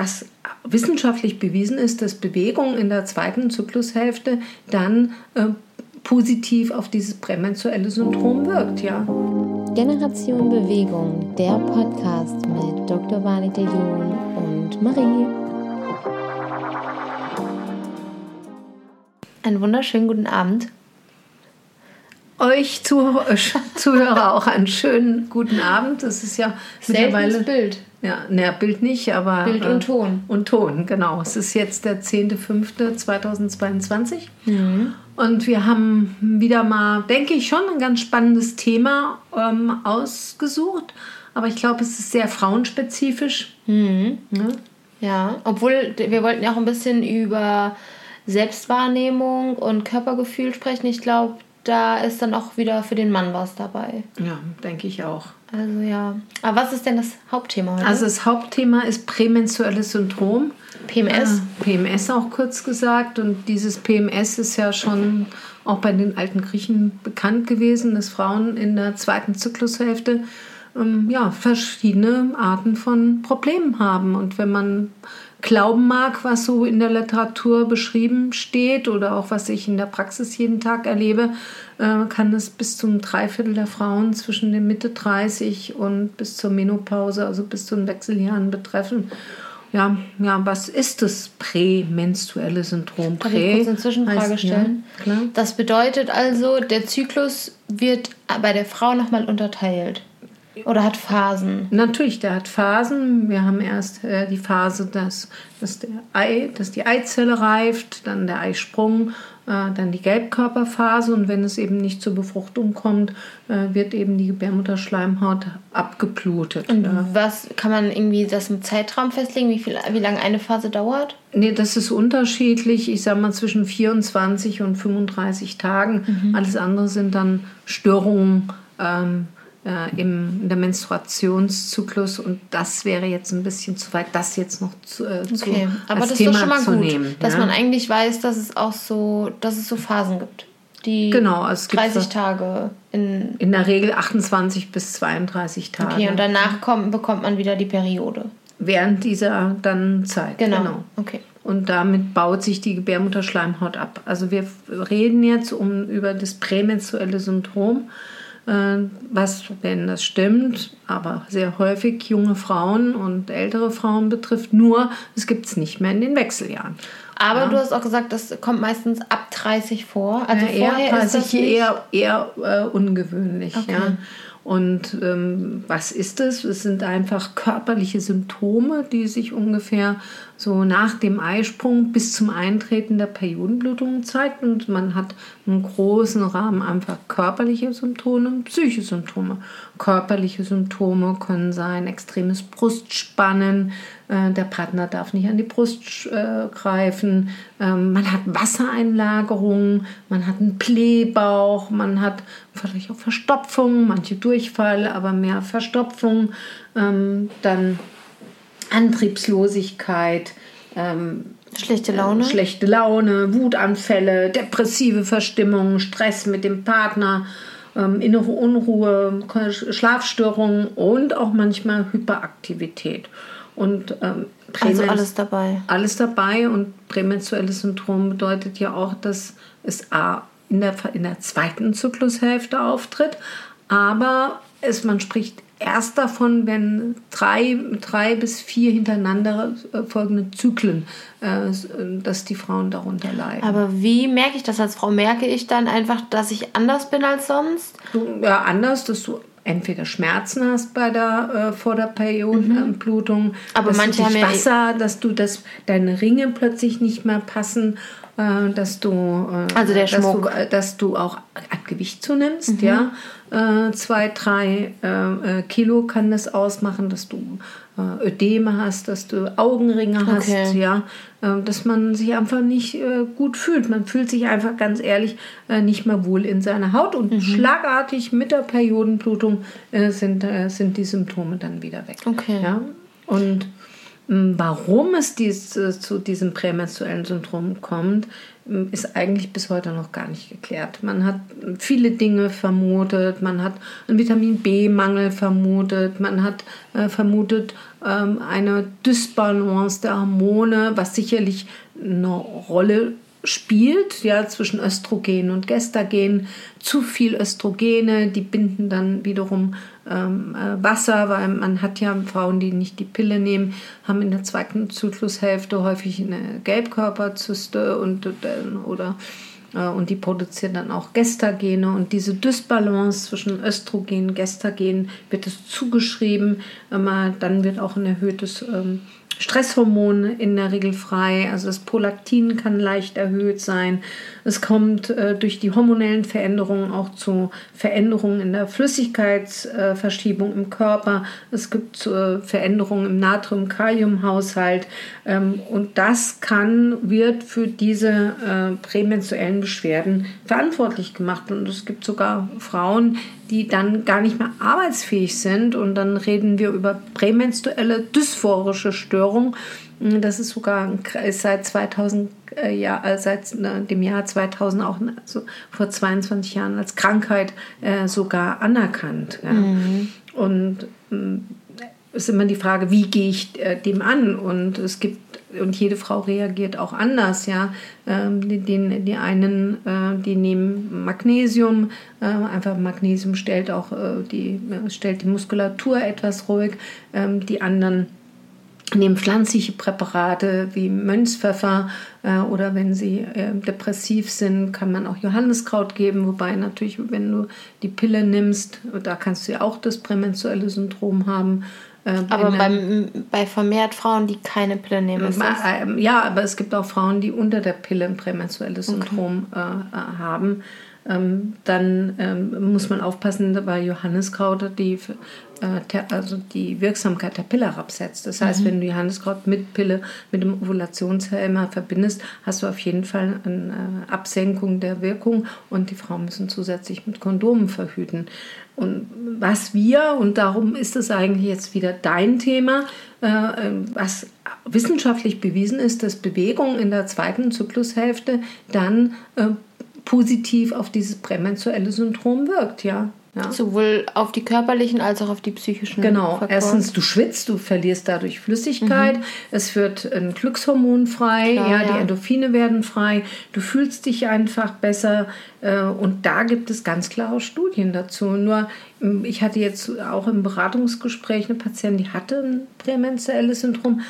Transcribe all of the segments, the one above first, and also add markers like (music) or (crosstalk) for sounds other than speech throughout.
was wissenschaftlich bewiesen ist, dass Bewegung in der zweiten Zyklushälfte dann äh, positiv auf dieses prämenstruelle Syndrom wirkt, ja. Generation Bewegung, der Podcast mit Dr. Vanita Jun und Marie. Einen wunderschönen guten Abend. Euch Zuhörer, Zuhörer auch einen schönen guten Abend. Das ist ja mittlerweile Bild. Ja, ne, Bild nicht, aber. Bild und Ton. Äh, und Ton, genau. Es ist jetzt der 10.05.2022. Mhm. Und wir haben wieder mal, denke ich, schon ein ganz spannendes Thema ähm, ausgesucht. Aber ich glaube, es ist sehr frauenspezifisch. Mhm. Ja? ja, obwohl wir wollten ja auch ein bisschen über Selbstwahrnehmung und Körpergefühl sprechen. Ich glaube, da ist dann auch wieder für den Mann was dabei. Ja, denke ich auch. Also ja. Aber was ist denn das Hauptthema heute? Also das Hauptthema ist prämenstruelles Syndrom. PMS. Äh, PMS auch kurz gesagt. Und dieses PMS ist ja schon auch bei den alten Griechen bekannt gewesen, dass Frauen in der zweiten Zyklushälfte ähm, ja, verschiedene Arten von Problemen haben. Und wenn man glauben mag, was so in der Literatur beschrieben steht oder auch was ich in der Praxis jeden Tag erlebe, äh, kann es bis zum Dreiviertel der Frauen zwischen den Mitte 30 und bis zur Menopause, also bis zu den Wechseljahren betreffen. Ja, ja, was ist das prämenstruelle Syndrom? Prä Darf ich kurz eine Zwischenfrage heißt, stellen? Ja, das bedeutet also, der Zyklus wird bei der Frau nochmal unterteilt. Oder hat Phasen? Natürlich, der hat Phasen. Wir haben erst äh, die Phase, dass, dass, der Ei, dass die Eizelle reift, dann der Eisprung, äh, dann die Gelbkörperphase und wenn es eben nicht zur Befruchtung kommt, äh, wird eben die Gebärmutterschleimhaut abgeblutet. Und was kann man irgendwie das im Zeitraum festlegen, wie, viel, wie lange eine Phase dauert? Nee, das ist unterschiedlich. Ich sage mal zwischen 24 und 35 Tagen. Mhm. Alles andere sind dann Störungen. Ähm, äh, im, in der Menstruationszyklus und das wäre jetzt ein bisschen zu weit, das jetzt noch zu, äh, okay. zu aber das Thema ist doch schon mal gut, nehmen, dass ja? man eigentlich weiß, dass es auch so, dass es so Phasen gibt. Die genau, also es 30 gibt Tage in, in der Regel 28 bis 32 Tage. Okay, und danach kommt, bekommt man wieder die Periode. Während dieser dann Zeit. Genau. genau. Okay. Und damit baut sich die Gebärmutterschleimhaut ab. Also wir reden jetzt um, über das prämenstruelle Syndrom. Äh, was, wenn das stimmt, aber sehr häufig junge Frauen und ältere Frauen betrifft. Nur, es gibt es nicht mehr in den Wechseljahren. Aber ja. du hast auch gesagt, das kommt meistens ab 30 vor. Also ja, eher vorher 30 ist das eher, eher äh, ungewöhnlich. Okay. Ja. Und ähm, was ist es? Es sind einfach körperliche Symptome, die sich ungefähr so nach dem Eisprung bis zum Eintreten der Periodenblutung zeigt und man hat einen großen Rahmen einfach körperliche Symptome psychische Symptome. Körperliche Symptome können sein extremes Brustspannen, der Partner darf nicht an die Brust äh, greifen, ähm, man hat Wassereinlagerungen, man hat einen Blähbauch, man hat vielleicht auch Verstopfung, manche Durchfall, aber mehr Verstopfung, ähm, dann Antriebslosigkeit, ähm, schlechte Laune, äh, schlechte Laune, Wutanfälle, depressive Verstimmung, Stress mit dem Partner, innere Unruhe, Schlafstörungen und auch manchmal Hyperaktivität. Und ähm, also alles dabei. Alles dabei und prämenstruelles Syndrom bedeutet ja auch, dass es A in der, in der zweiten Zyklushälfte auftritt, aber es, man spricht erst davon, wenn drei, drei bis vier hintereinander äh, folgende Zyklen, äh, dass die Frauen darunter leiden. Aber wie merke ich das als Frau? Merke ich dann einfach, dass ich anders bin als sonst? Du, ja, anders, dass du entweder Schmerzen hast bei der äh, vor der Periodenblutung, mhm. aber manche haben Wasser, dass du das deine Ringe plötzlich nicht mehr passen, äh, dass du äh, also der Schmuck, dass du, äh, dass du auch an Gewicht zunimmst, mhm. ja äh, zwei, drei äh, äh, Kilo kann das ausmachen, dass du äh, Ödeme hast, dass du Augenringe hast, okay. ja, äh, dass man sich einfach nicht äh, gut fühlt. Man fühlt sich einfach ganz ehrlich nicht mehr wohl in seiner Haut und mhm. schlagartig mit der Periodenblutung sind, sind die Symptome dann wieder weg. Okay. Ja? Und Warum es dies, äh, zu diesem prämenstruellen Syndrom kommt, ist eigentlich bis heute noch gar nicht geklärt. Man hat viele Dinge vermutet, man hat einen Vitamin B-Mangel vermutet, man hat äh, vermutet ähm, eine Dysbalance der Hormone, was sicherlich eine Rolle spielt, ja, zwischen Östrogen und Gestagen. Zu viel Östrogene, die binden dann wiederum ähm, äh, Wasser, weil man hat ja Frauen, die nicht die Pille nehmen, haben in der zweiten Zyklushälfte häufig eine Gelbkörperzyste und äh, oder äh, und die produzieren dann auch Gestagene und diese Dysbalance zwischen Östrogen und Gestagen wird es zugeschrieben. Dann wird auch ein erhöhtes ähm, Stresshormone in der Regel frei. Also das Prolaktin kann leicht erhöht sein. Es kommt äh, durch die hormonellen Veränderungen auch zu Veränderungen in der Flüssigkeitsverschiebung äh, im Körper. Es gibt äh, Veränderungen im Natrium-Kalium-Haushalt. Ähm, und das kann, wird für diese äh, prämenstruellen Beschwerden verantwortlich gemacht. Und es gibt sogar Frauen, die dann gar nicht mehr arbeitsfähig sind. Und dann reden wir über prämenstruelle dysphorische Störungen. Das ist sogar ist seit 2000 äh, ja, äh, seit äh, dem Jahr 2000 auch also vor 22 Jahren als Krankheit äh, sogar anerkannt. Ja. Mhm. Und ähm, ist immer die Frage, wie gehe ich äh, dem an? Und es gibt und jede Frau reagiert auch anders, ja. Ähm, die, die, die einen, äh, die nehmen Magnesium, äh, einfach Magnesium stellt auch äh, die, stellt die Muskulatur etwas ruhig. Ähm, die anderen nehmen pflanzliche Präparate wie Mönchspfeffer äh, oder wenn sie äh, depressiv sind, kann man auch Johanniskraut geben. Wobei natürlich, wenn du die Pille nimmst, da kannst du ja auch das prämenstruelle Syndrom haben. Äh, aber beim, bei vermehrt Frauen, die keine Pille nehmen, ist das? Ähm, ja, aber es gibt auch Frauen, die unter der Pille ein prämenstruelles Syndrom okay. Äh, äh, haben. Ähm, dann ähm, muss man aufpassen, bei Johanniskraut die, äh, also die Wirksamkeit der Pille herabsetzt. Das heißt, mhm. wenn du Johanniskraut mit Pille, mit dem Ovulationshemmer verbindest, hast du auf jeden Fall eine Absenkung der Wirkung und die Frauen müssen zusätzlich mit Kondomen verhüten. Und was wir, und darum ist es eigentlich jetzt wieder dein Thema, äh, was wissenschaftlich bewiesen ist, dass Bewegung in der zweiten Zyklushälfte dann äh, positiv auf dieses prämenstruelle Syndrom wirkt, ja. Ja. Sowohl auf die körperlichen als auch auf die psychischen. Genau. Faktoren. Erstens, du schwitzt, du verlierst dadurch Flüssigkeit. Mhm. Es wird ein Glückshormon frei, Klar, ja, ja, die Endorphine werden frei. Du fühlst dich einfach besser. Äh, und da gibt es ganz klare Studien dazu. Nur, ähm, ich hatte jetzt auch im Beratungsgespräch eine Patientin, die hatte ein prämenstruelles Syndrom.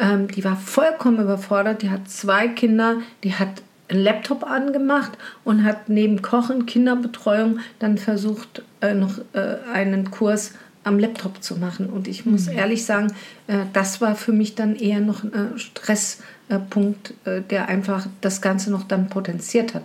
Ähm, die war vollkommen überfordert. Die hat zwei Kinder. Die hat einen Laptop angemacht und hat neben Kochen, Kinderbetreuung dann versucht, äh, noch äh, einen Kurs am Laptop zu machen. Und ich muss mhm. ehrlich sagen, äh, das war für mich dann eher noch ein Stresspunkt, äh, der einfach das Ganze noch dann potenziert hat.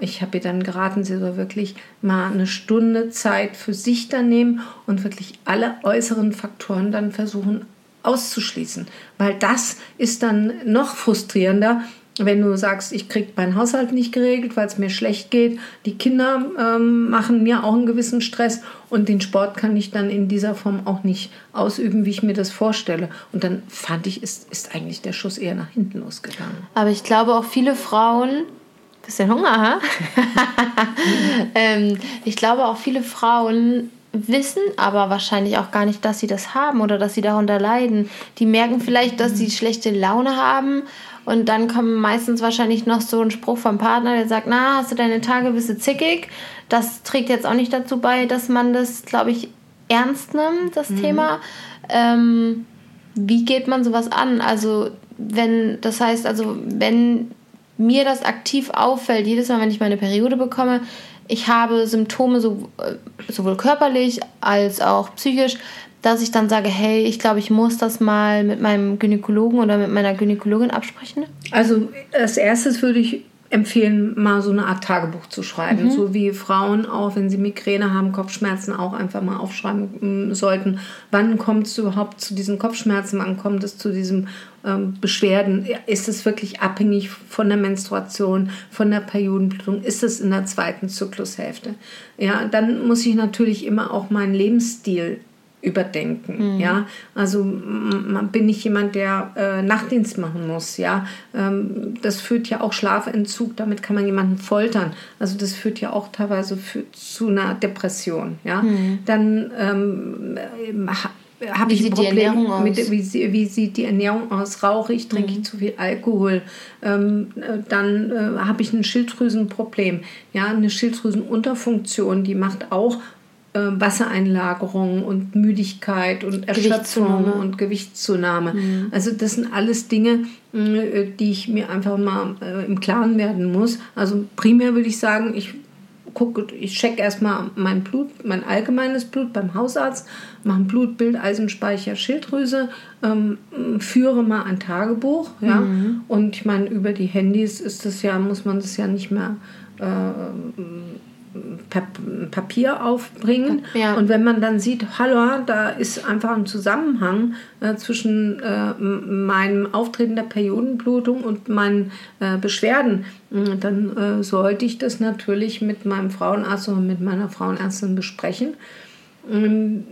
Ich habe ihr dann geraten, sie soll wirklich mal eine Stunde Zeit für sich dann nehmen und wirklich alle äußeren Faktoren dann versuchen auszuschließen. Weil das ist dann noch frustrierender, wenn du sagst, ich kriege meinen Haushalt nicht geregelt, weil es mir schlecht geht, die Kinder ähm, machen mir auch einen gewissen Stress und den Sport kann ich dann in dieser Form auch nicht ausüben, wie ich mir das vorstelle. Und dann fand ich, ist, ist eigentlich der Schuss eher nach hinten losgegangen. Aber ich glaube auch viele Frauen, bisschen Hunger, ha? (laughs) ähm, ich glaube auch viele Frauen wissen aber wahrscheinlich auch gar nicht, dass sie das haben oder dass sie darunter leiden. Die merken vielleicht, dass sie schlechte Laune haben und dann kommt meistens wahrscheinlich noch so ein Spruch vom Partner, der sagt, na, hast du deine Tage, bist du zickig. Das trägt jetzt auch nicht dazu bei, dass man das, glaube ich, ernst nimmt, das mhm. Thema. Ähm, wie geht man sowas an? Also, wenn, das heißt, also, wenn mir das aktiv auffällt, jedes Mal, wenn ich meine Periode bekomme, ich habe Symptome so, äh, sowohl körperlich als auch psychisch, dass ich dann sage, hey, ich glaube, ich muss das mal mit meinem Gynäkologen oder mit meiner Gynäkologin absprechen? Also als erstes würde ich empfehlen, mal so eine Art Tagebuch zu schreiben. Mhm. So wie Frauen auch, wenn sie Migräne haben, Kopfschmerzen auch einfach mal aufschreiben mm, sollten. Wann kommt es überhaupt zu diesen Kopfschmerzen? Wann kommt es zu diesen ähm, Beschwerden? Ist es wirklich abhängig von der Menstruation, von der Periodenblutung? Ist es in der zweiten Zyklushälfte? Ja, dann muss ich natürlich immer auch meinen Lebensstil überdenken. Mhm. Ja, also bin ich jemand, der äh, Nachtdienst machen muss. Ja, ähm, das führt ja auch Schlafentzug. Damit kann man jemanden foltern. Also das führt ja auch teilweise für, zu einer Depression. Ja, mhm. dann ähm, habe ich ein Problem mit, wie, wie, sieht die Ernährung aus? Rauche ich, trinke mhm. ich zu viel Alkohol? Ähm, dann äh, habe ich ein Schilddrüsenproblem. Ja, eine Schilddrüsenunterfunktion, die macht auch äh, Wassereinlagerung und Müdigkeit und Erschöpfung und Gewichtszunahme. Mhm. Also das sind alles Dinge, äh, die ich mir einfach mal äh, im Klaren werden muss. Also primär würde ich sagen, ich gucke, ich check erstmal mein Blut, mein allgemeines Blut beim Hausarzt, mache ein Blutbild, Eisenspeicher, Schilddrüse, ähm, führe mal ein Tagebuch, ja. Mhm. Und ich meine, über die Handys ist das ja, muss man das ja nicht mehr äh, Papier aufbringen. Ja. Und wenn man dann sieht, hallo, da ist einfach ein Zusammenhang äh, zwischen äh, meinem Auftreten der Periodenblutung und meinen äh, Beschwerden, äh, dann äh, sollte ich das natürlich mit meinem Frauenarzt oder mit meiner Frauenärztin besprechen. Ähm,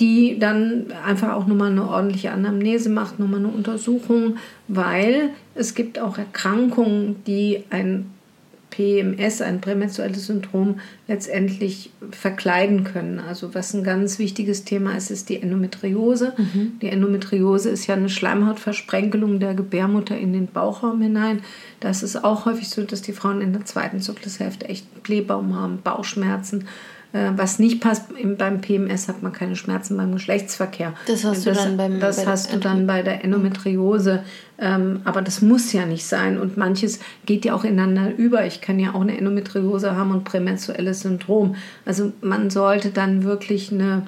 die dann einfach auch nochmal eine ordentliche Anamnese macht, nochmal eine Untersuchung, weil es gibt auch Erkrankungen, die ein PMS, ein prämenstruelles Syndrom, letztendlich verkleiden können. Also was ein ganz wichtiges Thema ist, ist die Endometriose. Mhm. Die Endometriose ist ja eine Schleimhautversprenkelung der Gebärmutter in den Bauchraum hinein. Da ist es auch häufig so, dass die Frauen in der zweiten Zyklushälfte echt Blähbaum haben, Bauchschmerzen, was nicht passt, beim PMS hat man keine Schmerzen beim Geschlechtsverkehr. Das hast du das, dann beim Das hast du dann bei der Endometriose. Ähm, aber das muss ja nicht sein. Und manches geht ja auch ineinander über. Ich kann ja auch eine Endometriose haben und prämenstruelles Syndrom. Also man sollte dann wirklich eine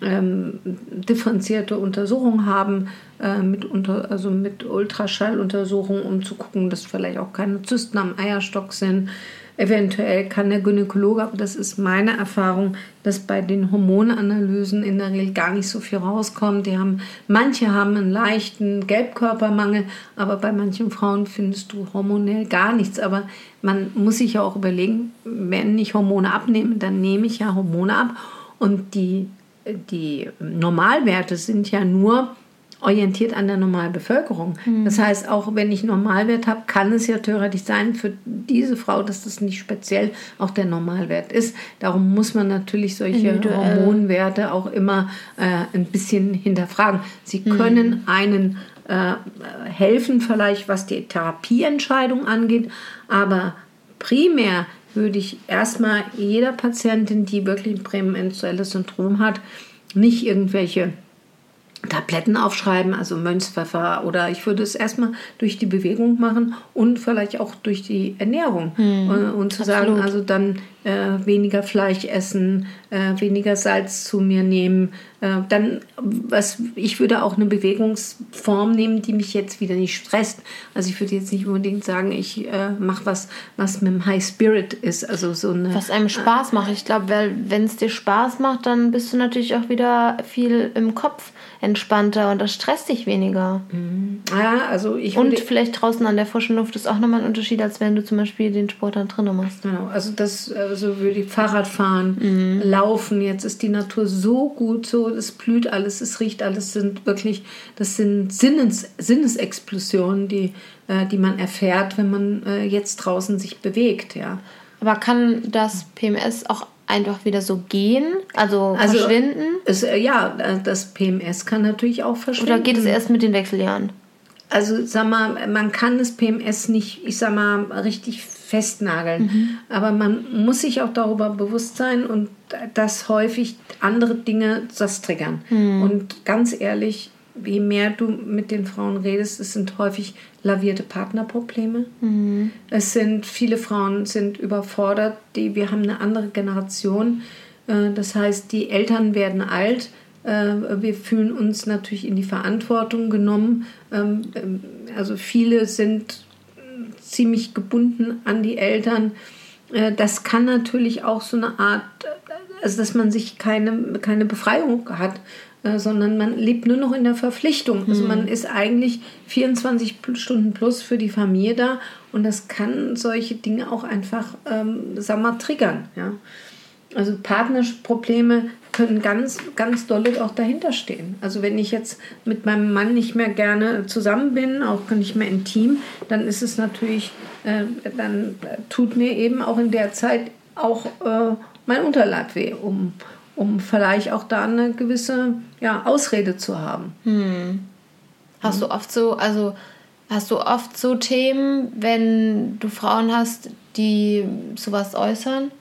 ähm, differenzierte Untersuchung haben, äh, mit, unter, also mit Ultraschalluntersuchungen, um zu gucken, dass vielleicht auch keine Zysten am Eierstock sind. Eventuell kann der Gynäkologe, aber das ist meine Erfahrung, dass bei den Hormonanalysen in der Regel gar nicht so viel rauskommt. Die haben, manche haben einen leichten Gelbkörpermangel, aber bei manchen Frauen findest du hormonell gar nichts. Aber man muss sich ja auch überlegen, wenn ich Hormone abnehme, dann nehme ich ja Hormone ab. Und die, die Normalwerte sind ja nur orientiert an der normalen Bevölkerung. Mhm. Das heißt, auch wenn ich Normalwert habe, kann es ja theoretisch sein für diese Frau, dass das nicht speziell auch der Normalwert ist. Darum muss man natürlich solche Individuell. Hormonwerte auch immer äh, ein bisschen hinterfragen. Sie mhm. können einen äh, helfen, vielleicht was die Therapieentscheidung angeht, aber primär würde ich erstmal jeder Patientin, die wirklich ein prämenstruelles Syndrom hat, nicht irgendwelche Tabletten aufschreiben, also Mönchspfeffer oder ich würde es erstmal durch die Bewegung machen und vielleicht auch durch die Ernährung hm, und, und, zu absolut. sagen, also dann äh, weniger Fleisch essen, äh, weniger Salz zu mir nehmen, äh, dann was ich würde auch eine Bewegungsform nehmen, die mich jetzt wieder nicht stresst. Also ich würde jetzt nicht unbedingt sagen, ich äh, mache was, was mit dem High Spirit ist, also so eine was einem Spaß macht. Ich glaube, wenn es dir Spaß macht, dann bist du natürlich auch wieder viel im Kopf entspannter und das stresst dich weniger. Mhm. Ja, also ich und vielleicht draußen an der frischen Luft ist auch nochmal ein Unterschied, als wenn du zum Beispiel den Sport dann drinnen machst. Genau, also das also würde ich Fahrrad fahren, mhm. laufen. Jetzt ist die Natur so gut, so es blüht alles, es riecht alles, sind wirklich, das sind Sinnes, Sinnesexplosionen, die, äh, die man erfährt, wenn man äh, jetzt draußen sich bewegt, ja. Aber kann das PMS auch einfach wieder so gehen, also, also verschwinden? Es, äh, ja, äh, das PMS kann natürlich auch verschwinden. Oder geht es erst mit den Wechseljahren? Also sag mal, man kann das PMS nicht, ich sag mal, richtig festnageln. Mhm. Aber man muss sich auch darüber bewusst sein und dass häufig andere Dinge das triggern. Mhm. Und ganz ehrlich, je mehr du mit den Frauen redest, es sind häufig lavierte Partnerprobleme. Mhm. Es sind viele Frauen sind überfordert. Die, wir haben eine andere Generation. Äh, das heißt, die Eltern werden alt. Äh, wir fühlen uns natürlich in die Verantwortung genommen. Ähm, ähm, also viele sind ziemlich gebunden an die Eltern. Äh, das kann natürlich auch so eine Art, also dass man sich keine, keine Befreiung hat äh, sondern man lebt nur noch in der Verpflichtung. Also man hm. ist eigentlich 24 Stunden plus für die Familie da und das kann solche Dinge auch einfach, ähm, sagen wir mal, triggern. Ja? Also Partnerprobleme können ganz, ganz dolle auch dahinter stehen. Also wenn ich jetzt mit meinem Mann nicht mehr gerne zusammen bin, auch nicht mehr intim, dann ist es natürlich, äh, dann tut mir eben auch in der Zeit auch äh, mein Unterleib weh, um, um vielleicht auch da eine gewisse ja, Ausrede zu haben. Hm. Hast du oft so, also hast du oft so Themen, wenn du Frauen hast, die sowas äußern?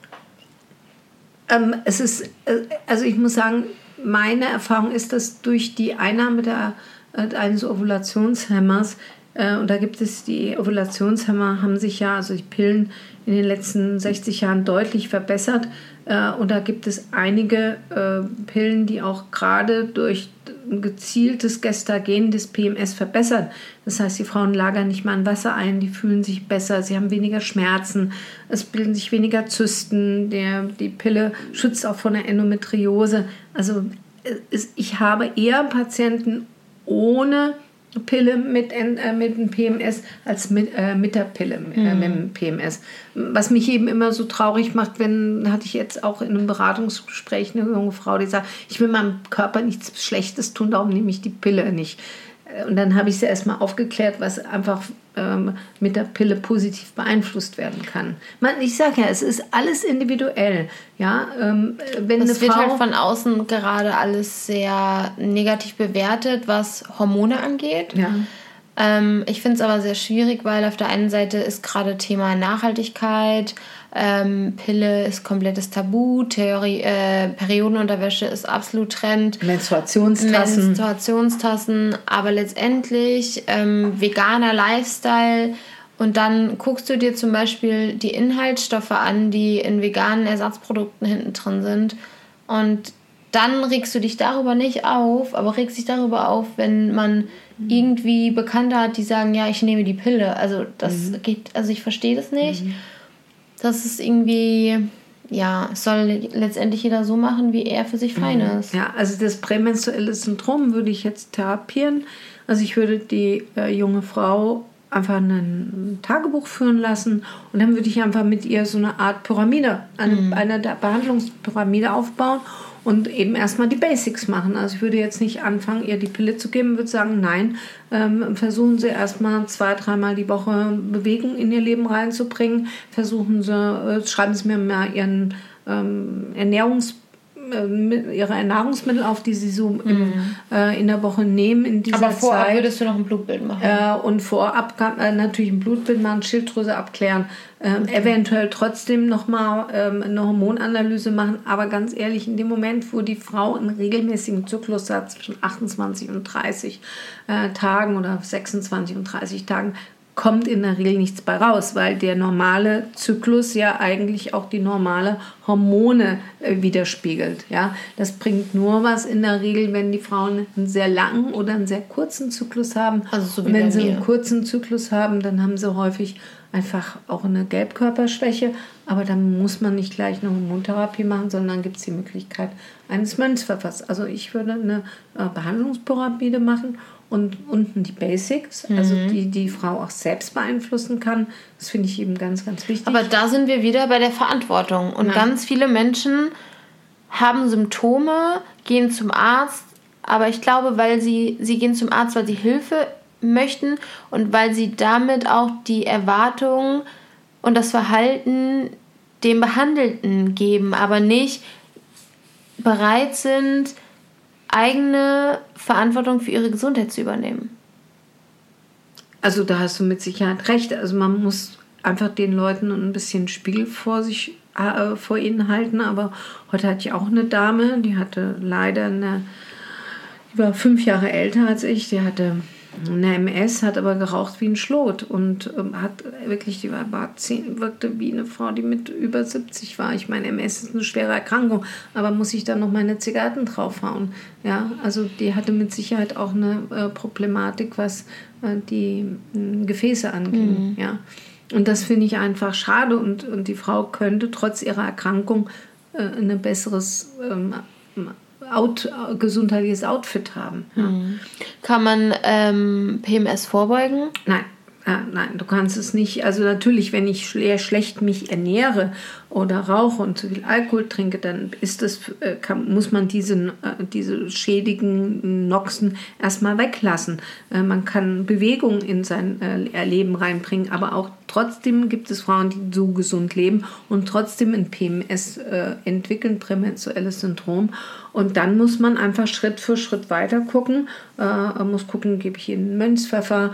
Ähm, es ist, äh, also ich muss sagen, meine Erfahrung ist, dass durch die Einnahme der, äh, eines Ovulationshemmers, und da gibt es die Ovulationshemmer, haben sich ja, also die Pillen in den letzten 60 Jahren deutlich verbessert. Äh, und da gibt es einige äh, Pillen, die auch gerade durch ein gezieltes Gestagen des PMS verbessern. Das heißt, die Frauen lagern nicht mal ein Wasser ein, die fühlen sich besser, sie haben weniger Schmerzen, es bilden sich weniger Zysten, der, die Pille schützt auch vor der Endometriose. Also ich habe eher Patienten ohne Pille mit, äh, mit dem PMS als mit, äh, mit der Pille äh, mhm. mit dem PMS. Was mich eben immer so traurig macht, wenn, hatte ich jetzt auch in einem Beratungsgespräch eine junge Frau, die sagt, ich will meinem Körper nichts Schlechtes tun, darum nehme ich die Pille nicht. Und dann habe ich sie erstmal aufgeklärt, was einfach ähm, mit der Pille positiv beeinflusst werden kann. Man, ich sage ja, es ist alles individuell. Ja, ähm, wenn es wird halt von außen gerade alles sehr negativ bewertet, was Hormone angeht. Ja. Ähm, ich finde es aber sehr schwierig, weil auf der einen Seite ist gerade Thema Nachhaltigkeit, ähm, Pille ist komplettes Tabu, Theorie, äh, Periodenunterwäsche ist absolut Trend. Menstruationstassen. Menstruationstassen, aber letztendlich ähm, veganer Lifestyle. Und dann guckst du dir zum Beispiel die Inhaltsstoffe an, die in veganen Ersatzprodukten hinten drin sind. Und dann regst du dich darüber nicht auf, aber regst dich darüber auf, wenn man irgendwie Bekannte hat, die sagen, ja, ich nehme die Pille. Also das mhm. geht, also ich verstehe das nicht. Mhm das ist irgendwie, ja, es soll letztendlich jeder so machen, wie er für sich fein mhm. ist. Ja, also das prämenstruelle Syndrom würde ich jetzt therapieren. Also ich würde die äh, junge Frau einfach ein Tagebuch führen lassen und dann würde ich einfach mit ihr so eine Art Pyramide, eine, mhm. eine Behandlungspyramide aufbauen und eben erstmal die Basics machen. Also ich würde jetzt nicht anfangen, ihr die Pille zu geben, würde sagen, nein, ähm, versuchen Sie erstmal zwei, dreimal die Woche Bewegung in Ihr Leben reinzubringen. Versuchen Sie, äh, schreiben Sie mir mal Ihren ähm, Ernährungs äh, ihre Nahrungsmittel auf, die sie so mhm. im, äh, in der Woche nehmen in dieser Aber vorab Zeit. würdest du noch ein Blutbild machen? Äh, und vorab kann äh, natürlich ein Blutbild machen, Schilddrüse abklären, ähm, okay. eventuell trotzdem nochmal ähm, eine Hormonanalyse machen. Aber ganz ehrlich, in dem Moment, wo die Frau einen regelmäßigen Zyklus hat, zwischen 28 und 30 äh, Tagen oder 26 und 30 Tagen, kommt in der Regel nichts bei raus, weil der normale Zyklus ja eigentlich auch die normale Hormone äh, widerspiegelt. Ja, das bringt nur was in der Regel, wenn die Frauen einen sehr langen oder einen sehr kurzen Zyklus haben. Also so wie wenn sie einen kurzen Zyklus haben, dann haben sie häufig einfach auch eine Gelbkörperschwäche, aber dann muss man nicht gleich eine Hormontherapie machen, sondern gibt es die Möglichkeit eines Mönchspfeffers. Also ich würde eine äh, Behandlungspyramide machen und unten die Basics, also mhm. also die die Frau auch selbst beeinflussen kann. Das finde ich eben ganz, ganz wichtig. Aber da sind wir wieder bei der Verantwortung. Und ja. ganz viele Menschen haben Symptome, gehen zum Arzt, aber ich glaube, weil sie, sie gehen zum Arzt, weil sie Hilfe möchten und weil sie damit auch die Erwartungen und das Verhalten dem Behandelten geben, aber nicht bereit sind, eigene Verantwortung für ihre Gesundheit zu übernehmen. Also da hast du mit Sicherheit recht. Also man muss einfach den Leuten ein bisschen Spiegel vor sich äh, vor ihnen halten. Aber heute hatte ich auch eine Dame, die hatte leider eine, die war fünf Jahre älter als ich, die hatte eine MS, hat aber geraucht wie ein Schlot und ähm, hat wirklich, die war, war zehn, wirkte wie eine Frau, die mit über 70 war. Ich meine, MS ist eine schwere Erkrankung, aber muss ich da noch meine Zigaretten draufhauen? Ja, also die hatte mit Sicherheit auch eine äh, Problematik, was äh, die äh, Gefäße anging. Mhm. Ja. Und das finde ich einfach schade und, und die Frau könnte trotz ihrer Erkrankung äh, ein besseres ähm, out, gesundheitliches Outfit haben. Ja. Mhm. Kann man ähm, PMS vorbeugen? Nein. Ah, nein, du kannst es nicht. Also natürlich, wenn ich schlecht mich ernähre oder rauche und zu viel Alkohol trinke, dann ist das, äh, kann, muss man diesen, äh, diese schädigen Noxen erstmal weglassen. Äh, man kann Bewegung in sein Leben reinbringen, aber auch trotzdem gibt es Frauen, die so gesund leben und trotzdem ein PMS entwickeln, prämenstruelles Syndrom. Und dann muss man einfach Schritt für Schritt weiter gucken. Äh, muss gucken, gebe ich ihnen Mönchspfeffer,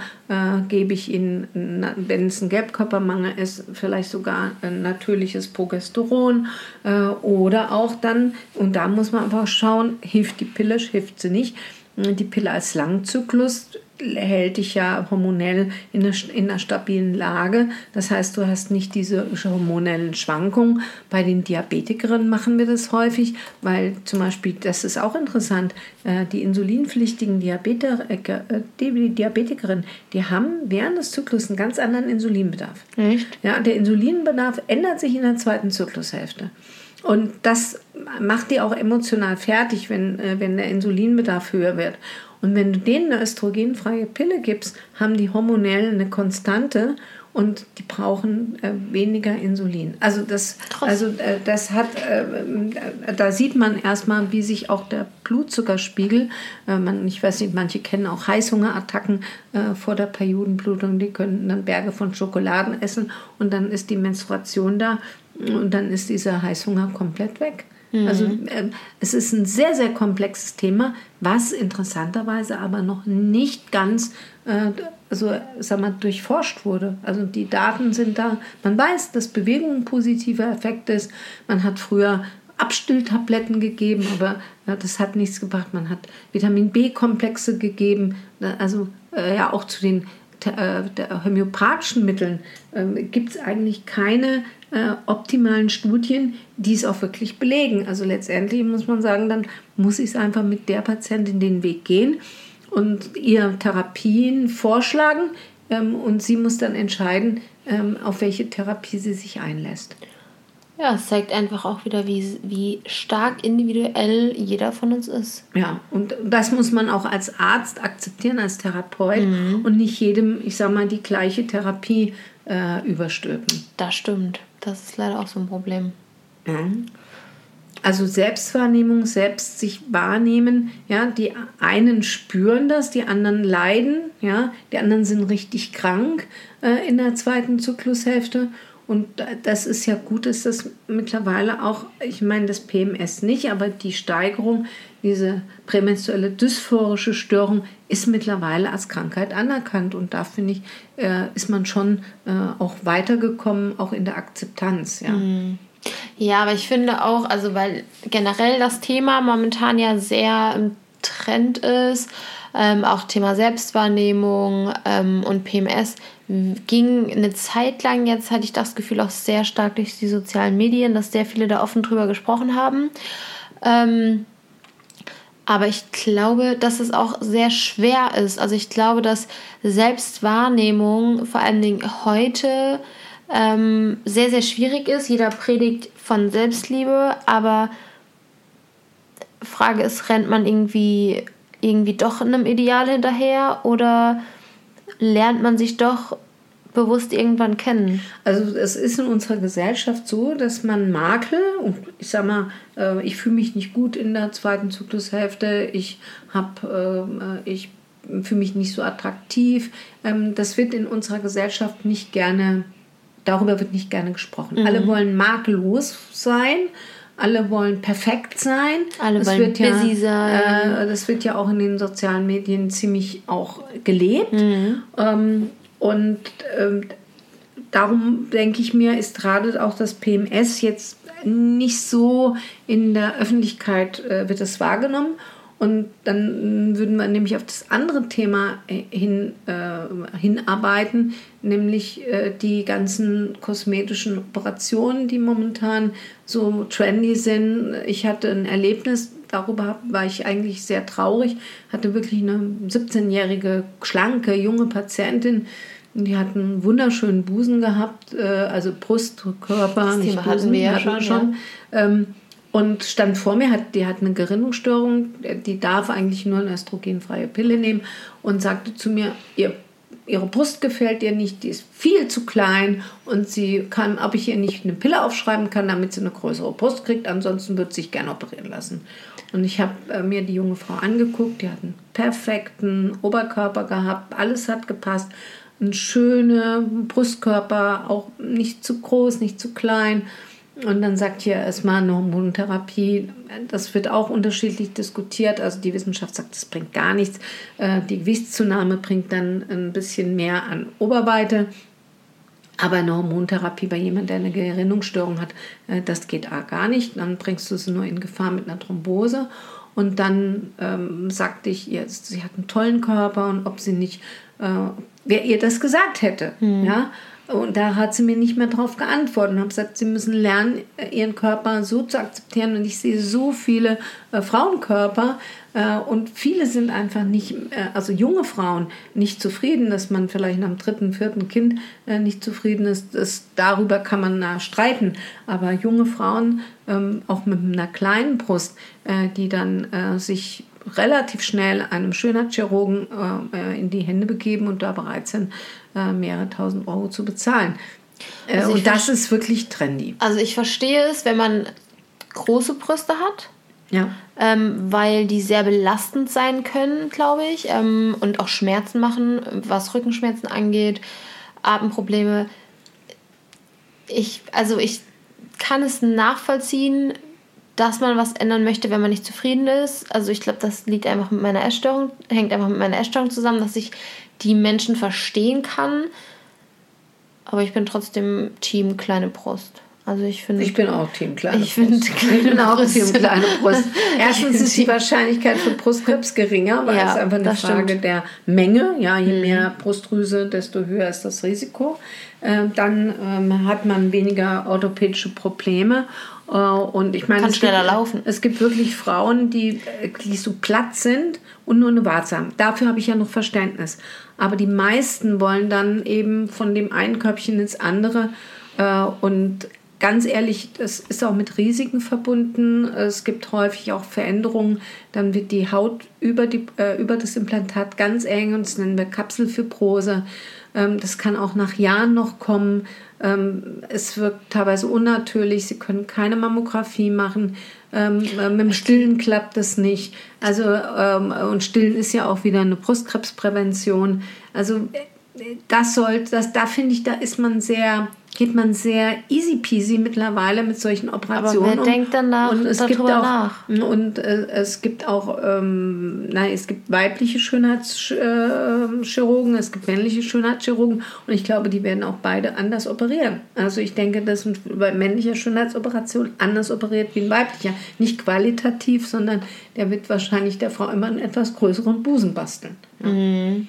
gebe ich ihnen, wenn es ein Gelbkörpermangel ist, vielleicht sogar ein natürliches Progesteron äh, oder auch dann, und da muss man einfach schauen, hilft die Pille, hilft sie nicht. Die Pille als Langzyklus hält dich ja hormonell in einer, in einer stabilen Lage. Das heißt, du hast nicht diese hormonellen Schwankungen. Bei den Diabetikerinnen machen wir das häufig, weil zum Beispiel, das ist auch interessant, äh, die insulinpflichtigen Diabeter, äh, die Diabetikerinnen, die haben während des Zyklus einen ganz anderen Insulinbedarf. Echt? Ja, der Insulinbedarf ändert sich in der zweiten Zyklushälfte. Und das macht die auch emotional fertig, wenn, äh, wenn der Insulinbedarf höher wird. Und wenn du denen eine östrogenfreie Pille gibst, haben die hormonell eine Konstante und die brauchen äh, weniger Insulin. Also das, also äh, das hat, äh, äh, da sieht man erstmal, wie sich auch der Blutzuckerspiegel, äh, man, ich weiß nicht, manche kennen auch Heißhungerattacken äh, vor der Periodenblutung, die können dann Berge von Schokoladen essen und dann ist die Menstruation da und dann ist dieser Heißhunger komplett weg. Mhm. Also äh, es ist ein sehr, sehr komplexes Thema, was interessanterweise aber noch nicht ganz äh, also, sag mal, durchforscht wurde. Also die Daten sind da. Man weiß, dass Bewegung ein positiver Effekt ist. Man hat früher Abstilltabletten gegeben, aber ja, das hat nichts gebracht. Man hat Vitamin B-Komplexe gegeben, also äh, ja auch zu den äh, homöopathischen Mitteln äh, gibt es eigentlich keine äh, optimalen Studien, die es auch wirklich belegen. Also letztendlich muss man sagen, dann muss ich es einfach mit der Patientin den Weg gehen und ihr Therapien vorschlagen ähm, und sie muss dann entscheiden, ähm, auf welche Therapie sie sich einlässt. Ja, es zeigt einfach auch wieder, wie, wie stark individuell jeder von uns ist. Ja, und das muss man auch als Arzt akzeptieren, als Therapeut mhm. und nicht jedem, ich sag mal, die gleiche Therapie äh, überstülpen. Das stimmt. Das ist leider auch so ein Problem. Also Selbstwahrnehmung, selbst sich wahrnehmen, ja, die einen spüren das, die anderen leiden, ja, die anderen sind richtig krank äh, in der zweiten Zyklushälfte. Und das ist ja gut, dass das mittlerweile auch, ich meine das PMS nicht, aber die Steigerung, diese prämenstruelle dysphorische Störung ist mittlerweile als Krankheit anerkannt. Und da finde ich, äh, ist man schon äh, auch weitergekommen, auch in der Akzeptanz. Ja. Mhm. Ja, aber ich finde auch, also weil generell das Thema momentan ja sehr im Trend ist, ähm, auch Thema Selbstwahrnehmung ähm, und PMS ging eine Zeit lang, jetzt hatte ich das Gefühl auch sehr stark durch die sozialen Medien, dass sehr viele da offen drüber gesprochen haben. Ähm, aber ich glaube, dass es auch sehr schwer ist. Also ich glaube, dass Selbstwahrnehmung vor allen Dingen heute ähm, sehr, sehr schwierig ist. Jeder predigt von Selbstliebe, aber Frage ist, rennt man irgendwie, irgendwie doch einem Ideal hinterher oder lernt man sich doch bewusst irgendwann kennen. Also es ist in unserer Gesellschaft so, dass man Makel, und ich sag mal, äh, ich fühle mich nicht gut in der zweiten Zyklushälfte, ich habe, äh, ich fühle mich nicht so attraktiv, ähm, das wird in unserer Gesellschaft nicht gerne, darüber wird nicht gerne gesprochen. Mhm. Alle wollen makellos sein. Alle wollen perfekt sein. Alle das wollen wird busy ja, sein. Äh, das wird ja auch in den sozialen Medien ziemlich auch gelebt. Mhm. Ähm, und ähm, darum denke ich mir, ist gerade auch das PMS jetzt nicht so in der Öffentlichkeit äh, wird es wahrgenommen. Und dann würden wir nämlich auf das andere Thema äh, hin, äh, hinarbeiten, nämlich äh, die ganzen kosmetischen Operationen, die momentan so trendy sind. Ich hatte ein Erlebnis, darüber war ich eigentlich sehr traurig, hatte wirklich eine 17-jährige, schlanke, junge Patientin, die hat einen wunderschönen Busen gehabt, äh, also Brust, Körper, das nicht Thema Busen, hatten wir ja schon. schon. Ja. Ähm, und stand vor mir, hat, die hat eine Gerinnungsstörung, die darf eigentlich nur eine östrogenfreie Pille nehmen und sagte zu mir, ihr ihre Brust gefällt ihr nicht, die ist viel zu klein und sie kann, ob ich ihr nicht eine Pille aufschreiben kann, damit sie eine größere Brust kriegt, ansonsten wird sie sich gerne operieren lassen. Und ich habe äh, mir die junge Frau angeguckt, die hat einen perfekten Oberkörper gehabt, alles hat gepasst, ein schöner Brustkörper, auch nicht zu groß, nicht zu klein. Und dann sagt hier erstmal eine Hormontherapie, das wird auch unterschiedlich diskutiert. Also die Wissenschaft sagt, das bringt gar nichts. Äh, die Gewichtszunahme bringt dann ein bisschen mehr an Oberweite. Aber eine Hormontherapie bei jemandem, der eine Gerinnungsstörung hat, äh, das geht gar nicht. Dann bringst du sie nur in Gefahr mit einer Thrombose. Und dann ähm, sagte ich ihr, sie hat einen tollen Körper und ob sie nicht, äh, wer ihr das gesagt hätte. Hm. Ja? Und da hat sie mir nicht mehr drauf geantwortet und habe gesagt, sie müssen lernen, ihren Körper so zu akzeptieren. Und ich sehe so viele äh, Frauenkörper äh, und viele sind einfach nicht, äh, also junge Frauen, nicht zufrieden, dass man vielleicht nach dem dritten, vierten Kind äh, nicht zufrieden ist. Das, darüber kann man streiten. Aber junge Frauen, ähm, auch mit einer kleinen Brust, äh, die dann äh, sich relativ schnell einem Schönheitschirurgen äh, in die Hände begeben und da bereit sind, äh, mehrere tausend Euro zu bezahlen. Äh, also und das ist wirklich trendy. Also ich verstehe es, wenn man große Brüste hat. Ja. Ähm, weil die sehr belastend sein können, glaube ich, ähm, und auch Schmerzen machen, was Rückenschmerzen angeht, Atemprobleme. Ich, also ich kann es nachvollziehen, dass man was ändern möchte, wenn man nicht zufrieden ist. Also ich glaube, das liegt einfach mit meiner Essstörung, hängt einfach mit meiner Essstörung zusammen, dass ich die Menschen verstehen kann. Aber ich bin trotzdem Team kleine Brust. Also ich finde. Ich bin auch Team kleine ich Brust. ich bin auch Team kleine Brust. (laughs) Erstens ist die Wahrscheinlichkeit für Brustkrebs geringer, weil ja, es einfach eine Frage stimmt. der Menge. Ja, je mhm. mehr Brustdrüse, desto höher ist das Risiko. Äh, dann ähm, hat man weniger orthopädische Probleme. Äh, und ich meine, Kann es schneller gibt, laufen. Es gibt wirklich Frauen, die, äh, die so platt sind und nur eine Warze haben. Dafür habe ich ja noch Verständnis. Aber die meisten wollen dann eben von dem einen Körbchen ins andere. Und ganz ehrlich, das ist auch mit Risiken verbunden. Es gibt häufig auch Veränderungen. Dann wird die Haut über, die, äh, über das Implantat ganz eng und das nennen wir Kapselfibrose. Ähm, das kann auch nach Jahren noch kommen. Ähm, es wirkt teilweise unnatürlich. Sie können keine Mammographie machen. Ähm, äh, mit dem Stillen klappt das nicht. Also, ähm, und Stillen ist ja auch wieder eine Brustkrebsprävention. Also, äh, das sollte, das, da finde ich, da ist man sehr geht man sehr easy peasy mittlerweile mit solchen Operationen. Aber wer um. denkt danach und es gibt auch, nach? Und äh, es gibt auch, ähm, nein, es gibt weibliche Schönheitschirurgen, es gibt männliche Schönheitschirurgen und ich glaube, die werden auch beide anders operieren. Also ich denke, dass bei männlicher Schönheitsoperation anders operiert wie ein weiblicher. Nicht qualitativ, sondern der wird wahrscheinlich der Frau immer einen etwas größeren Busen basteln. Mhm.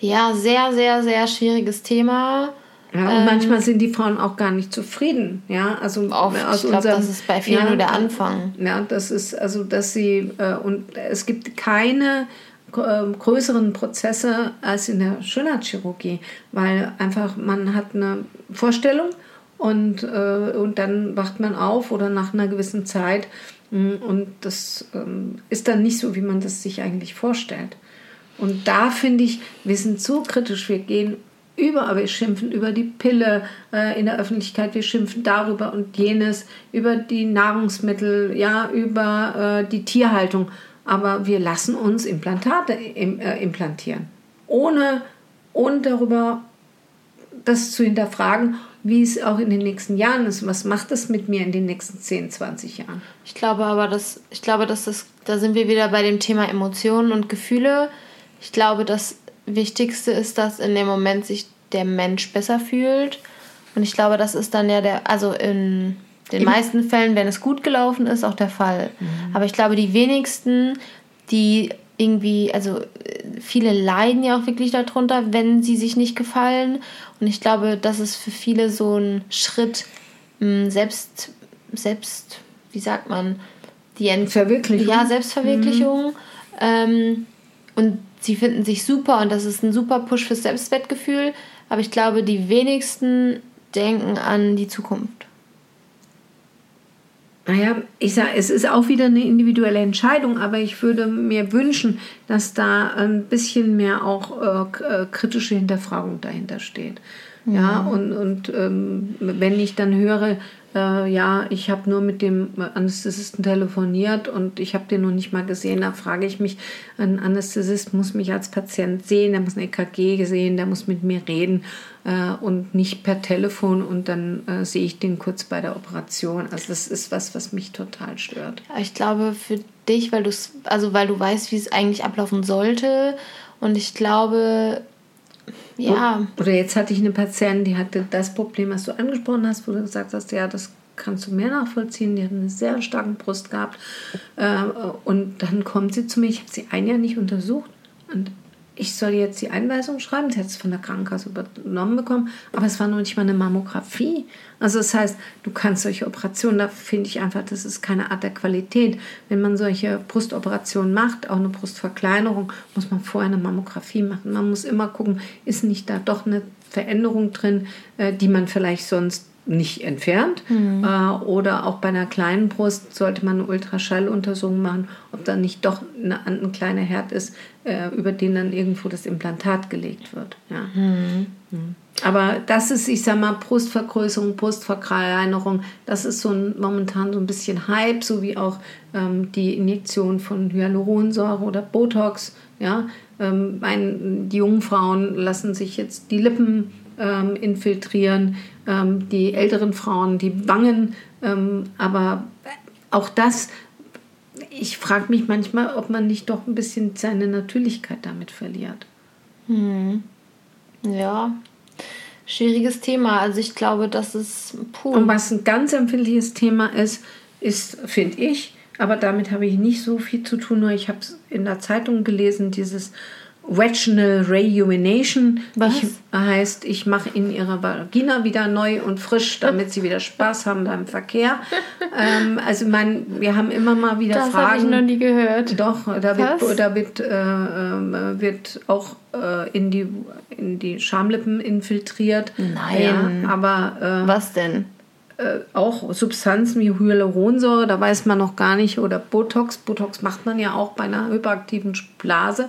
Ja sehr, sehr, sehr schwieriges Thema. Ja, und ähm, manchmal sind die Frauen auch gar nicht zufrieden. Ja, also oft, aus ich glaube, das ist bei vielen ja, nur der Anfang. Ja, das ist also, dass sie äh, und es gibt keine äh, größeren Prozesse als in der Schönheitschirurgie, weil einfach man hat eine Vorstellung und, äh, und dann wacht man auf oder nach einer gewissen Zeit mh, und das ähm, ist dann nicht so, wie man das sich eigentlich vorstellt. Und da finde ich, wir sind so kritisch, wir gehen über, wir schimpfen über die Pille äh, in der Öffentlichkeit, wir schimpfen darüber und jenes, über die Nahrungsmittel, ja, über äh, die Tierhaltung. Aber wir lassen uns Implantate im, äh, implantieren, ohne, ohne darüber das zu hinterfragen, wie es auch in den nächsten Jahren ist. Was macht das mit mir in den nächsten 10, 20 Jahren? Ich glaube aber, dass, ich glaube, dass das, da sind wir wieder bei dem Thema Emotionen und Gefühle. Ich glaube, dass Wichtigste ist, dass in dem Moment sich der Mensch besser fühlt. Und ich glaube, das ist dann ja der, also in den Eben. meisten Fällen, wenn es gut gelaufen ist, auch der Fall. Mhm. Aber ich glaube, die wenigsten, die irgendwie, also viele leiden ja auch wirklich darunter, wenn sie sich nicht gefallen. Und ich glaube, das ist für viele so ein Schritt, hm, selbst, selbst, wie sagt man, die Ent Verwirklichung. Ja, Selbstverwirklichung. Mhm. Ähm, und sie finden sich super und das ist ein super Push fürs Selbstwertgefühl. Aber ich glaube, die wenigsten denken an die Zukunft. Naja, ich sage, es ist auch wieder eine individuelle Entscheidung, aber ich würde mir wünschen, dass da ein bisschen mehr auch äh, äh kritische Hinterfragung dahinter steht. Mhm. Ja, und, und ähm, wenn ich dann höre, äh, ja, ich habe nur mit dem Anästhesisten telefoniert und ich habe den noch nicht mal gesehen. Da frage ich mich, ein Anästhesist muss mich als Patient sehen, der muss ein EKG sehen, der muss mit mir reden äh, und nicht per Telefon und dann äh, sehe ich den kurz bei der Operation. Also das ist was, was mich total stört. Ich glaube für dich, weil du also weil du weißt, wie es eigentlich ablaufen sollte und ich glaube ja. Oder jetzt hatte ich eine Patientin, die hatte das Problem, was du angesprochen hast, wo du gesagt hast, ja, das kannst du mehr nachvollziehen. Die hat eine sehr starke Brust gehabt. Äh, und dann kommt sie zu mir, ich habe sie ein Jahr nicht untersucht. Und ich soll jetzt die Einweisung schreiben. Sie hat es von der Krankenkasse übernommen bekommen, aber es war noch nicht mal eine Mammographie. Also das heißt, du kannst solche Operationen, da finde ich einfach, das ist keine Art der Qualität. Wenn man solche Brustoperationen macht, auch eine Brustverkleinerung, muss man vorher eine Mammographie machen. Man muss immer gucken, ist nicht da doch eine Veränderung drin, äh, die man vielleicht sonst nicht entfernt. Mhm. Äh, oder auch bei einer kleinen Brust sollte man eine Ultraschalluntersuchung machen, ob da nicht doch eine, ein kleiner Herd ist, äh, über den dann irgendwo das Implantat gelegt wird. Ja. Mhm. Mhm. Aber das ist, ich sag mal, Brustvergrößerung, Brustverkleinerung, das ist so ein, momentan so ein bisschen Hype, so wie auch ähm, die Injektion von Hyaluronsäure oder Botox. Ja, ähm, ein, die jungen Frauen lassen sich jetzt die Lippen ähm, infiltrieren, ähm, die älteren Frauen die Wangen. Ähm, aber auch das, ich frage mich manchmal, ob man nicht doch ein bisschen seine Natürlichkeit damit verliert. Hm. Ja, schwieriges Thema. Also ich glaube, das ist puh. Und was ein ganz empfindliches Thema ist, ist, finde ich, aber damit habe ich nicht so viel zu tun, nur ich habe es in der Zeitung gelesen, dieses Vaginal Rejuvenation. Was? Ich, heißt, ich mache in ihrer Vagina wieder neu und frisch, damit sie wieder Spaß haben beim Verkehr. (laughs) ähm, also man, wir haben immer mal wieder das Fragen. Das habe ich noch nie gehört. Doch, da wird, da wird, äh, äh, wird auch äh, in, die, in die Schamlippen infiltriert. Nein. Ja, aber äh, was denn? Äh, auch Substanzen wie Hyaluronsäure, da weiß man noch gar nicht, oder Botox. Botox macht man ja auch bei einer hyperaktiven Blase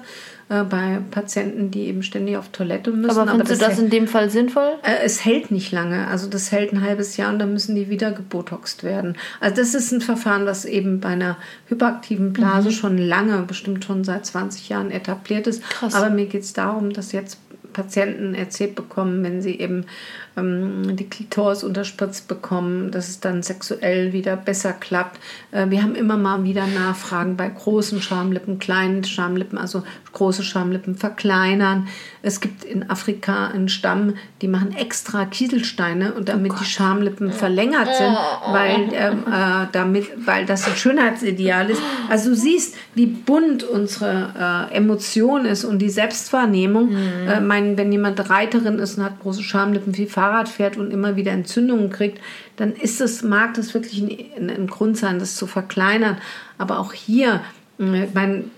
äh, bei Patienten, die eben ständig auf Toilette müssen. Aber findest Aber du das in dem Fall sinnvoll? Äh, es hält nicht lange. Also das hält ein halbes Jahr und dann müssen die wieder gebotoxt werden. Also das ist ein Verfahren, das eben bei einer hyperaktiven Blase mhm. schon lange, bestimmt schon seit 20 Jahren etabliert ist. Krass. Aber mir geht es darum, dass jetzt Patienten erzählt bekommen, wenn sie eben ähm, die Klitoris unterspritzt bekommen, dass es dann sexuell wieder besser klappt. Äh, wir haben immer mal wieder Nachfragen bei großen Schamlippen, kleinen Schamlippen, also große Schamlippen verkleinern. Es gibt in Afrika einen Stamm, die machen extra Kieselsteine und damit oh die Schamlippen verlängert sind, weil, ähm, äh, damit, weil das ein Schönheitsideal ist. Also du siehst, wie bunt unsere äh, Emotion ist und die Selbstwahrnehmung. Mhm. Äh, mein, wenn jemand Reiterin ist und hat große Schamlippen, viel Fahrrad fährt und immer wieder Entzündungen kriegt, dann ist es, mag das wirklich ein, ein Grund sein, das zu verkleinern. Aber auch hier, äh, mein,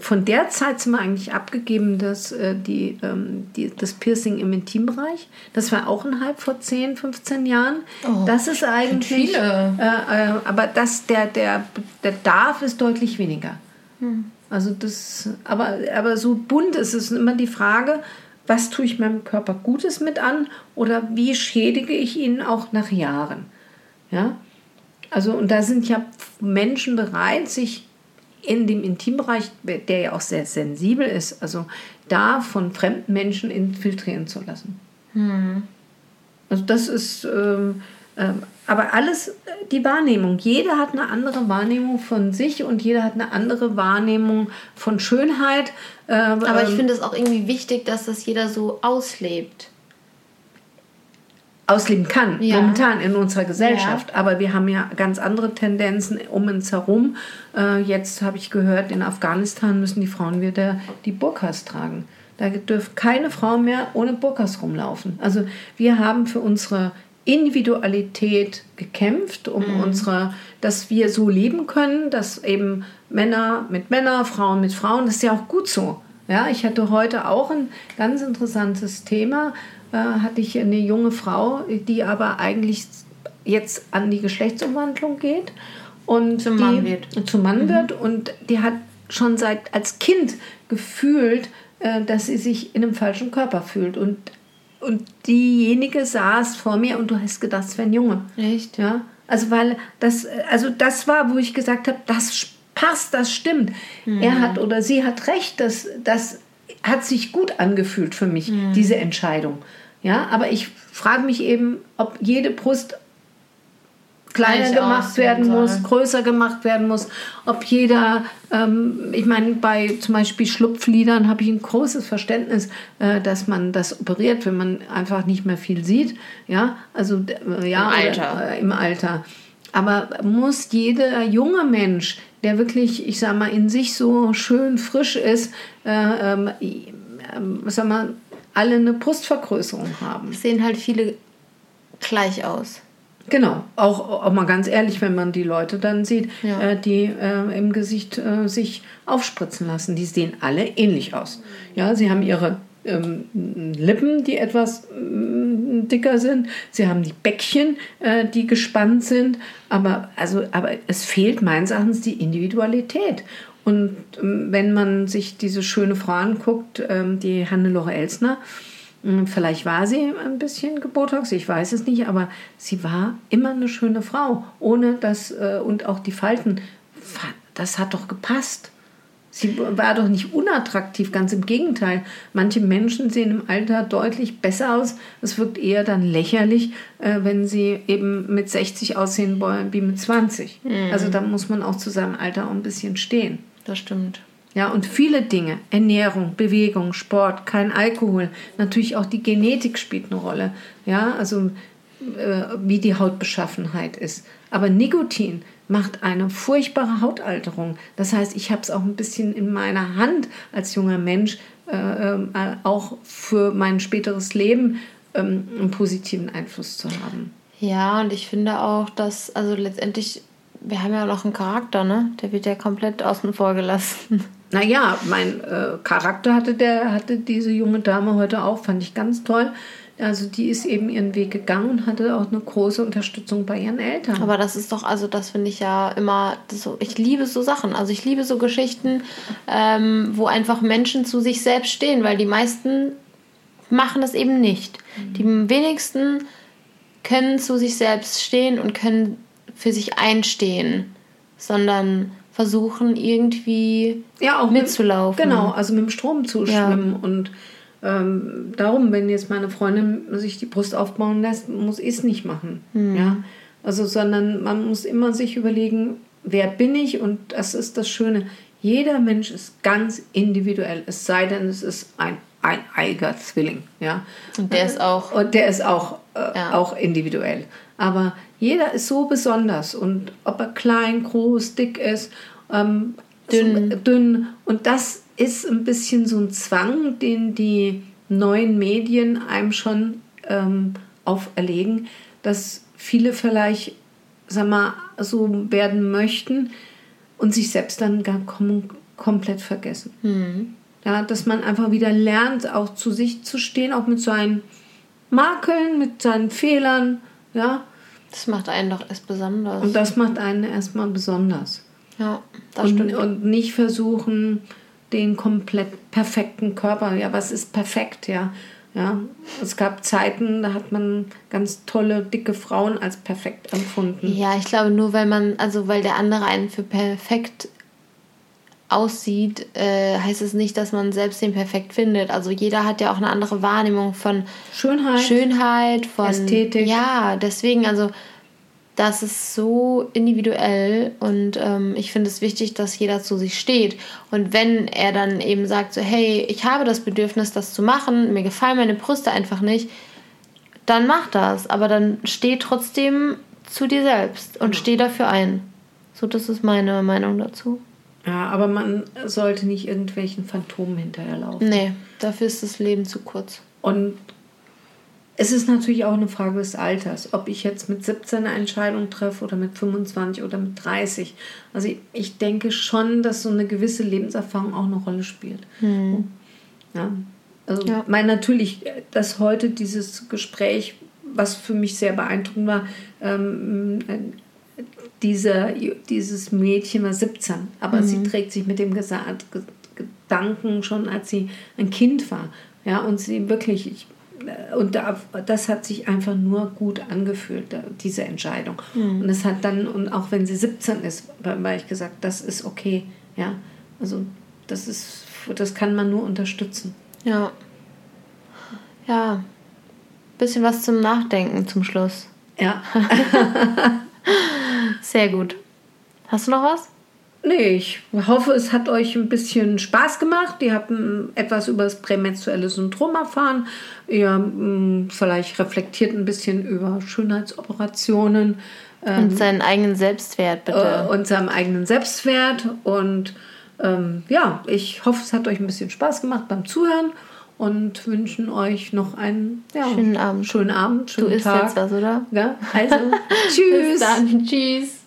von der Zeit sind wir eigentlich abgegeben, dass äh, die, ähm, die, das Piercing im Intimbereich, das war auch ein Hype vor 10, 15 Jahren. Oh, das ist eigentlich, viele. Äh, äh, aber das, der, der, der Darf ist deutlich weniger. Hm. Also das, aber, aber so bunt ist es immer die Frage, was tue ich meinem Körper Gutes mit an oder wie schädige ich ihn auch nach Jahren. Ja? Also, und da sind ja Menschen bereit, sich in dem Intimbereich, der ja auch sehr sensibel ist, also da von fremden Menschen infiltrieren zu lassen. Hm. Also das ist, ähm, aber alles die Wahrnehmung. Jeder hat eine andere Wahrnehmung von sich und jeder hat eine andere Wahrnehmung von Schönheit. Ähm, aber ich ähm, finde es auch irgendwie wichtig, dass das jeder so auslebt. Ausleben kann, ja. momentan in unserer Gesellschaft. Ja. Aber wir haben ja ganz andere Tendenzen um uns herum. Äh, jetzt habe ich gehört, in Afghanistan müssen die Frauen wieder die Burkas tragen. Da dürfen keine Frau mehr ohne Burkas rumlaufen. Also wir haben für unsere Individualität gekämpft, um mhm. unsere, dass wir so leben können, dass eben Männer mit Männern, Frauen mit Frauen, das ist ja auch gut so. Ja, ich hatte heute auch ein ganz interessantes Thema. Äh, hatte ich eine junge Frau, die aber eigentlich jetzt an die Geschlechtsumwandlung geht und Zum die, Mann wird. Zum Mann wird und die hat schon seit als Kind gefühlt, äh, dass sie sich in einem falschen Körper fühlt und und diejenige saß vor mir und du hast gedacht, es wäre ein Junge. Echt? Ja. Also weil das, also das war, wo ich gesagt habe, das passt, das stimmt. Er hat oder sie hat recht, das, das hat sich gut angefühlt für mich, diese Entscheidung. Ja, aber ich frage mich eben, ob jede Brust kleiner gemacht werden soll. muss, größer gemacht werden muss, ob jeder, ähm, ich meine, bei zum Beispiel Schlupflidern habe ich ein großes Verständnis, äh, dass man das operiert, wenn man einfach nicht mehr viel sieht, ja, also äh, ja, Im oder, Alter. äh, im Alter. Aber muss jeder junge Mensch, der wirklich, ich sag mal, in sich so schön frisch ist, äh, ähm, ähm, sag mal, alle eine Brustvergrößerung haben? Sehen halt viele gleich aus. Genau, auch, auch mal ganz ehrlich, wenn man die Leute dann sieht, Ja. äh, die äh, im Gesicht äh, sich aufspritzen lassen. Die sehen alle ähnlich aus. Ja, sie haben ihre ähm, Lippen, die etwas ähm, dicker sind. Sie haben die Bäckchen, äh, die gespannt sind. Aber, also, aber es fehlt meines Erachtens die Individualität. Und ähm, wenn man sich diese schöne Frau anguckt, ähm, die Hannelore Elsner, hm, Vielleicht war sie ein bisschen gebotox, ich weiß es nicht, aber sie war immer eine schöne Frau, ohne das äh, und auch die Falten, fa- das hat doch gepasst. Sie war doch nicht unattraktiv, ganz im Gegenteil. Manche Menschen sehen im Alter deutlich besser aus. Es wirkt eher dann lächerlich, äh, wenn sie eben mit 60 aussehen wollen wie mit 20. Also da muss man auch zu seinem Alter auch ein bisschen stehen. Das stimmt. Ja, und viele Dinge, Ernährung, Bewegung, Sport, kein Alkohol, natürlich auch die Genetik spielt eine Rolle. Ja, also äh, wie die Hautbeschaffenheit ist. Aber Nikotin macht eine furchtbare Hautalterung. Das heißt, ich habe es auch ein bisschen in meiner Hand als junger Mensch, äh, ähm, äh, auch für mein späteres Leben ähm, einen positiven Einfluss zu haben. Ja, und ich finde auch, dass, also letztendlich, wir haben ja noch einen Charakter, ne? Der wird ja komplett außen vor gelassen. Naja, mein äh, Charakter hatte, der, hatte diese junge Dame heute auch, fand ich ganz toll. Also die ist eben ihren Weg gegangen und hatte auch eine große Unterstützung bei ihren Eltern. Aber das ist doch, also das finde ich ja immer so, ich liebe so Sachen. Also ich liebe so Geschichten, ähm, wo einfach Menschen zu sich selbst stehen, weil die meisten machen das eben nicht. Die wenigsten können zu sich selbst stehen und können für sich einstehen, sondern versuchen irgendwie ja, auch mitzulaufen. Mit, genau, also mit dem Strom zu Ja. schwimmen. Und ähm, darum, wenn jetzt meine Freundin sich die Brust aufbauen lässt, muss ich es nicht machen. Hm. Ja? Also, sondern man muss immer sich überlegen, wer bin ich? Und das ist das Schöne. Jeder Mensch ist ganz individuell, es sei denn, es ist ein eineiger Zwilling. Ja? Und der ist auch Und der ist auch, äh, Ja. auch individuell. Aber jeder ist so besonders. Und ob er klein, groß, dick ist, ähm, Dünn. So, dünn. Und das ist ein bisschen so ein Zwang, den die neuen Medien einem schon ähm, auferlegen, dass viele vielleicht, sag mal, so werden möchten und sich selbst dann gar kom komplett vergessen. Hm. Ja, dass man einfach wieder lernt, auch zu sich zu stehen, auch mit seinen Makeln, mit seinen Fehlern. Ja, Das macht einen doch erst besonders. und das macht einen erstmal besonders. ja, das Und, stimmt. und nicht versuchen, den komplett perfekten Körper. Ja, was ist perfekt? Ja, ja. Es gab Zeiten, da hat man ganz tolle, dicke Frauen als perfekt empfunden. Ja, ich glaube nur, weil man, also weil der andere einen für perfekt aussieht, äh, heißt es nicht, dass man selbst den perfekt findet. Also jeder hat ja auch eine andere Wahrnehmung von Schönheit. Schönheit, von Ästhetik. Ja, deswegen, also das ist so individuell und ähm, ich finde es wichtig, dass jeder zu sich steht. Und wenn er dann eben sagt, so, hey, ich habe das Bedürfnis, das zu machen, mir gefallen meine Brüste einfach nicht, dann mach das. Aber dann steh trotzdem zu dir selbst und steh dafür ein. So, das ist meine Meinung dazu. Ja, aber man sollte nicht irgendwelchen Phantomen hinterherlaufen. Nee, dafür ist das Leben zu kurz. Und es ist natürlich auch eine Frage des Alters, ob ich jetzt mit 17 eine Entscheidung treffe oder mit 25 oder mit 30. Also ich, ich denke schon, dass so eine gewisse Lebenserfahrung auch eine Rolle spielt. Ja. Also Ja. mein natürlich, dass heute dieses Gespräch was für mich sehr beeindruckend war, ähm, dieser, dieses Mädchen war 17, aber mhm. sie trägt sich mit dem Gedanken schon, als sie ein Kind war. Ja, und sie wirklich, ich, und da, das hat sich einfach nur gut angefühlt, diese Entscheidung. Mhm. Und es hat dann, und auch wenn sie 17 ist, weil ich gesagt, das ist okay. Ja, also das ist, das kann man nur unterstützen. Ja. Ja. Bisschen was zum Nachdenken zum Schluss. Ja. (laughs) (laughs) Sehr gut. Hast du noch was? Nee, ich hoffe, es hat euch ein bisschen Spaß gemacht. Ihr habt etwas über das prämenstruelle Syndrom erfahren. Ihr hm, vielleicht reflektiert ein bisschen über Schönheitsoperationen. Ähm, und seinen eigenen Selbstwert, bitte. Äh, und seinen eigenen Selbstwert. Und ähm, ja, ich hoffe, es hat euch ein bisschen Spaß gemacht beim Zuhören und wünschen euch noch einen ja, schönen Abend. Schönen Abend, schönen du Tag. Du isst jetzt was, oder? Ja, also, (laughs) tschüss. Bis dann, tschüss.